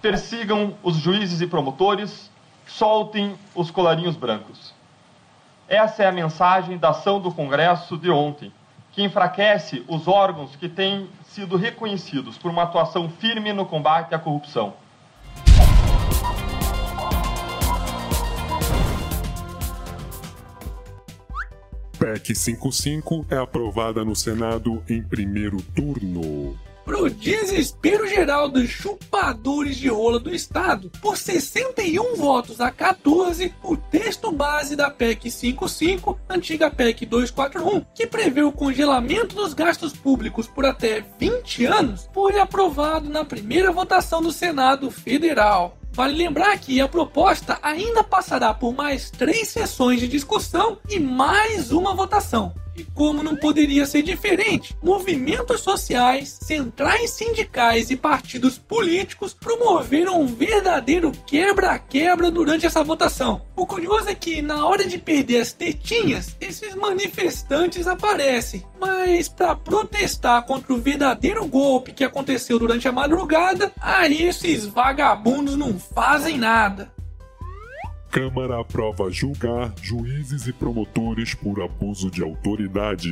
persigam os juízes e promotores, soltem os colarinhos brancos. Essa é a mensagem da ação do Congresso de ontem, que enfraquece os órgãos que têm sido reconhecidos por uma atuação firme no combate à corrupção. PEC 55 é aprovada no Senado em primeiro turno. Pro desespero geral dos chupadores de rola do Estado, por 61 votos a 14, o texto base da PEC 55, antiga PEC 241, que prevê o congelamento dos gastos públicos por até 20 anos, foi aprovado na primeira votação do Senado Federal. Vale lembrar que a proposta ainda passará por mais três sessões de discussão e mais uma votação. E como não poderia ser diferente, movimentos sociais, centrais sindicais e partidos políticos promoveram um verdadeiro quebra-quebra durante essa votação. O curioso é que, na hora de perder as tetinhas, esses manifestantes aparecem. Mas, para protestar contra o verdadeiro golpe que aconteceu durante a madrugada, aí esses vagabundos não fazem nada. Câmara aprova julgar juízes e promotores por abuso de autoridade.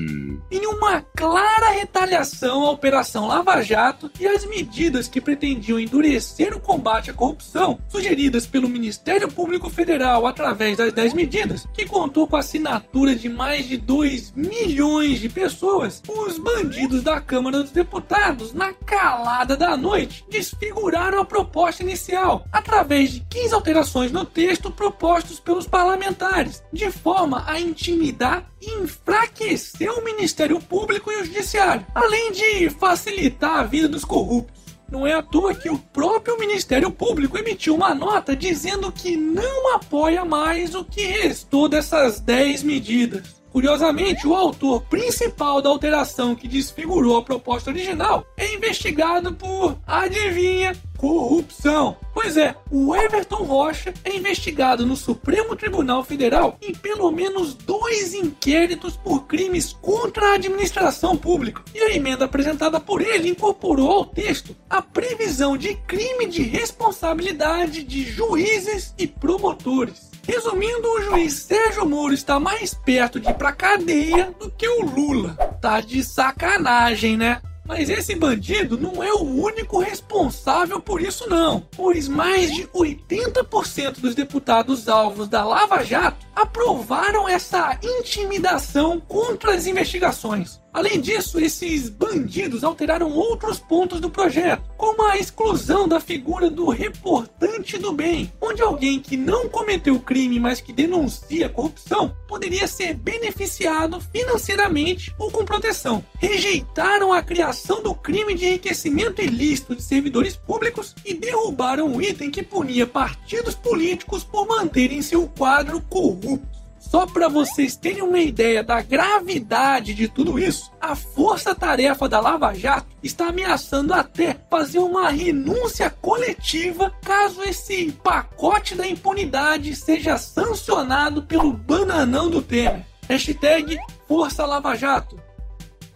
Em uma clara retaliação à Operação Lava Jato e às medidas que pretendiam endurecer o combate à corrupção, sugeridas pelo Ministério Público Federal através das 10 medidas, que contou com a assinatura de mais de 2 milhões de pessoas, os bandidos da Câmara dos Deputados, na calada da noite, desfiguraram a proposta inicial através de 15 alterações no texto propostos pelos parlamentares, de forma a intimidar e enfraquecer o Ministério Público e o Judiciário, além de facilitar a vida dos corruptos. Não é à toa que o próprio Ministério Público emitiu uma nota dizendo que não apoia mais o que restou dessas 10 medidas. Curiosamente, o autor principal da alteração que desfigurou a proposta original é investigado por, adivinha, corrupção. Pois é, o Everton Rocha é investigado no Supremo Tribunal Federal em pelo menos dois inquéritos por crimes contra a administração pública. E a emenda apresentada por ele incorporou ao texto a previsão de crime de responsabilidade de juízes e promotores. Resumindo, o juiz Sérgio Moro está mais perto de ir pra cadeia do que o Lula. Tá de sacanagem, né? Mas esse bandido não é o único responsável por isso não, pois mais de 80% dos deputados alvos da Lava Jato aprovaram essa intimidação contra as investigações. Além disso, esses bandidos alteraram outros pontos do projeto, como a exclusão da figura do reportante do bem, onde alguém que não cometeu crime, mas que denuncia corrupção, poderia ser beneficiado financeiramente ou com proteção. Rejeitaram a criação do crime de enriquecimento ilícito de servidores públicos e derrubaram o item que punia partidos políticos por manterem seu quadro corrupto. Só para vocês terem uma ideia da gravidade de tudo isso, a força-tarefa da Lava Jato está ameaçando até fazer uma renúncia coletiva caso esse pacote da impunidade seja sancionado pelo bananão do Temer. Hashtag Força Lava Jato.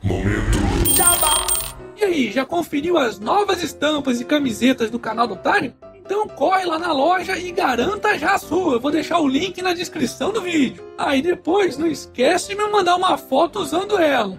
Momento. E aí, já conferiu as novas estampas e camisetas do canal do Otário? Então corre lá na loja e garanta já a sua. Eu vou deixar o link na descrição do vídeo. Aí depois não esquece de me mandar uma foto usando ela.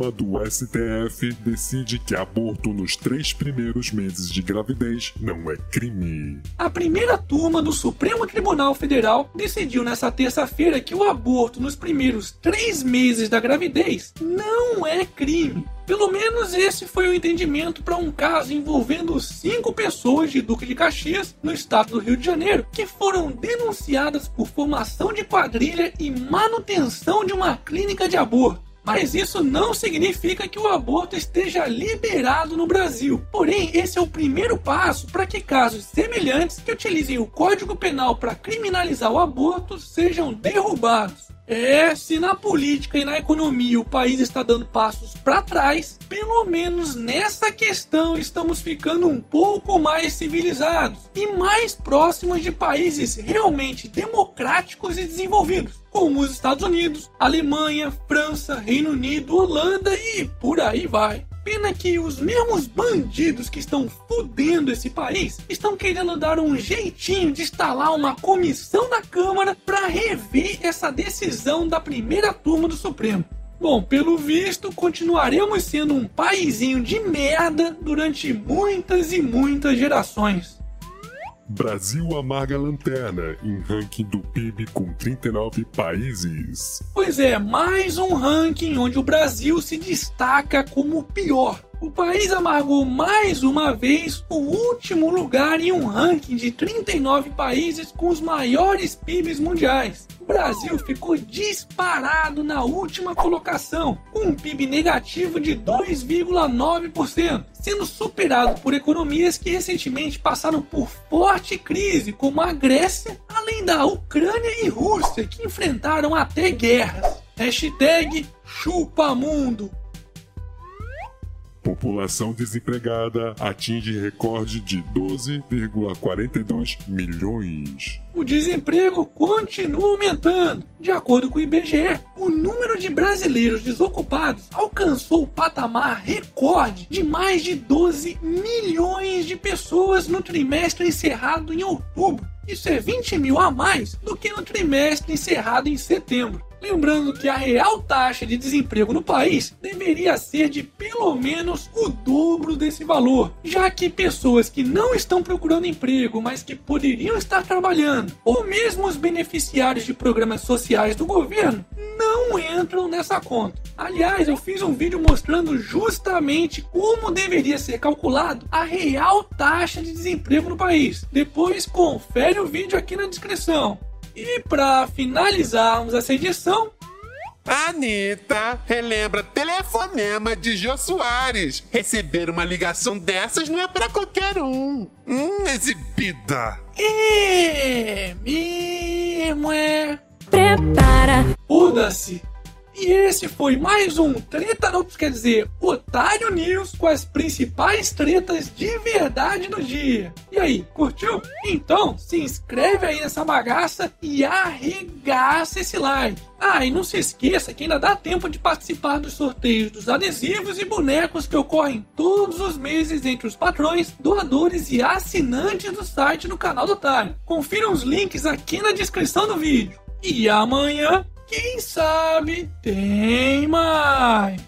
Turma do STF decide que aborto nos três primeiros meses de gravidez não é crime. A primeira turma do Supremo Tribunal Federal decidiu nessa terça-feira que o aborto nos primeiros três meses da gravidez não é crime. Pelo menos esse foi o entendimento para um caso envolvendo cinco pessoas de Duque de Caxias, no estado do Rio de Janeiro, que foram denunciadas por formação de quadrilha e manutenção de uma clínica de aborto. Mas isso não significa que o aborto esteja liberado no Brasil. Porém, esse é o primeiro passo para que casos semelhantes que utilizem o Código Penal para criminalizar o aborto sejam derrubados. É, se na política e na economia o país está dando passos para trás, pelo menos nessa questão estamos ficando um pouco mais civilizados e mais próximos de países realmente democráticos e desenvolvidos, como os Estados Unidos, Alemanha, França, Reino Unido, Holanda e por aí vai. Pena que os mesmos bandidos que estão fudendo esse país estão querendo dar um jeitinho de instalar uma comissão na Câmara para rever essa decisão da primeira turma do Supremo. Bom, pelo visto, continuaremos sendo um paizinho de merda durante muitas e muitas gerações. Brasil amarga lanterna em ranking do PIB com 39 países. Pois é, mais um ranking onde o Brasil se destaca como o pior. O país amargou mais uma vez o último lugar em um ranking de 39 países com os maiores PIBs mundiais. O Brasil ficou disparado na última colocação, com um PIB negativo de 2,9%, sendo superado por economias que recentemente passaram por forte crise, como a Grécia, além da Ucrânia e Rússia, que enfrentaram até guerras. Hashtag chupamundo. População desempregada atinge recorde de 12,42 milhões. O desemprego continua aumentando. De acordo com o IBGE, o número de brasileiros desocupados alcançou o patamar recorde de mais de 12 milhões de pessoas no trimestre encerrado em outubro. Isso é 20 mil a mais do que no trimestre encerrado em setembro. Lembrando que a real taxa de desemprego no país deveria ser de pelo menos o dobro desse valor, já que pessoas que não estão procurando emprego, mas que poderiam estar trabalhando, ou mesmo os beneficiários de programas sociais do governo, não entram nessa conta. Aliás, eu fiz um vídeo mostrando justamente como deveria ser calculado a real taxa de desemprego no país. Depois confere o vídeo aqui na descrição. E para finalizarmos essa edição, Anitta relembra telefonema de Jô Soares. Receber uma ligação dessas não é para qualquer um. Hum, exibida. é mesmo é. Prepara. Muda-se. E esse foi mais um Treta Não quer dizer Otário News com as principais tretas de verdade do dia. E aí, curtiu? Então se inscreve aí nessa bagaça e arregaça esse like. Ah, e não se esqueça que ainda dá tempo de participar dos sorteios dos adesivos e bonecos que ocorrem todos os meses entre os patrões, doadores e assinantes do site do canal do Otário. Confira os links aqui na descrição do vídeo. E amanhã quem sabe tem mais.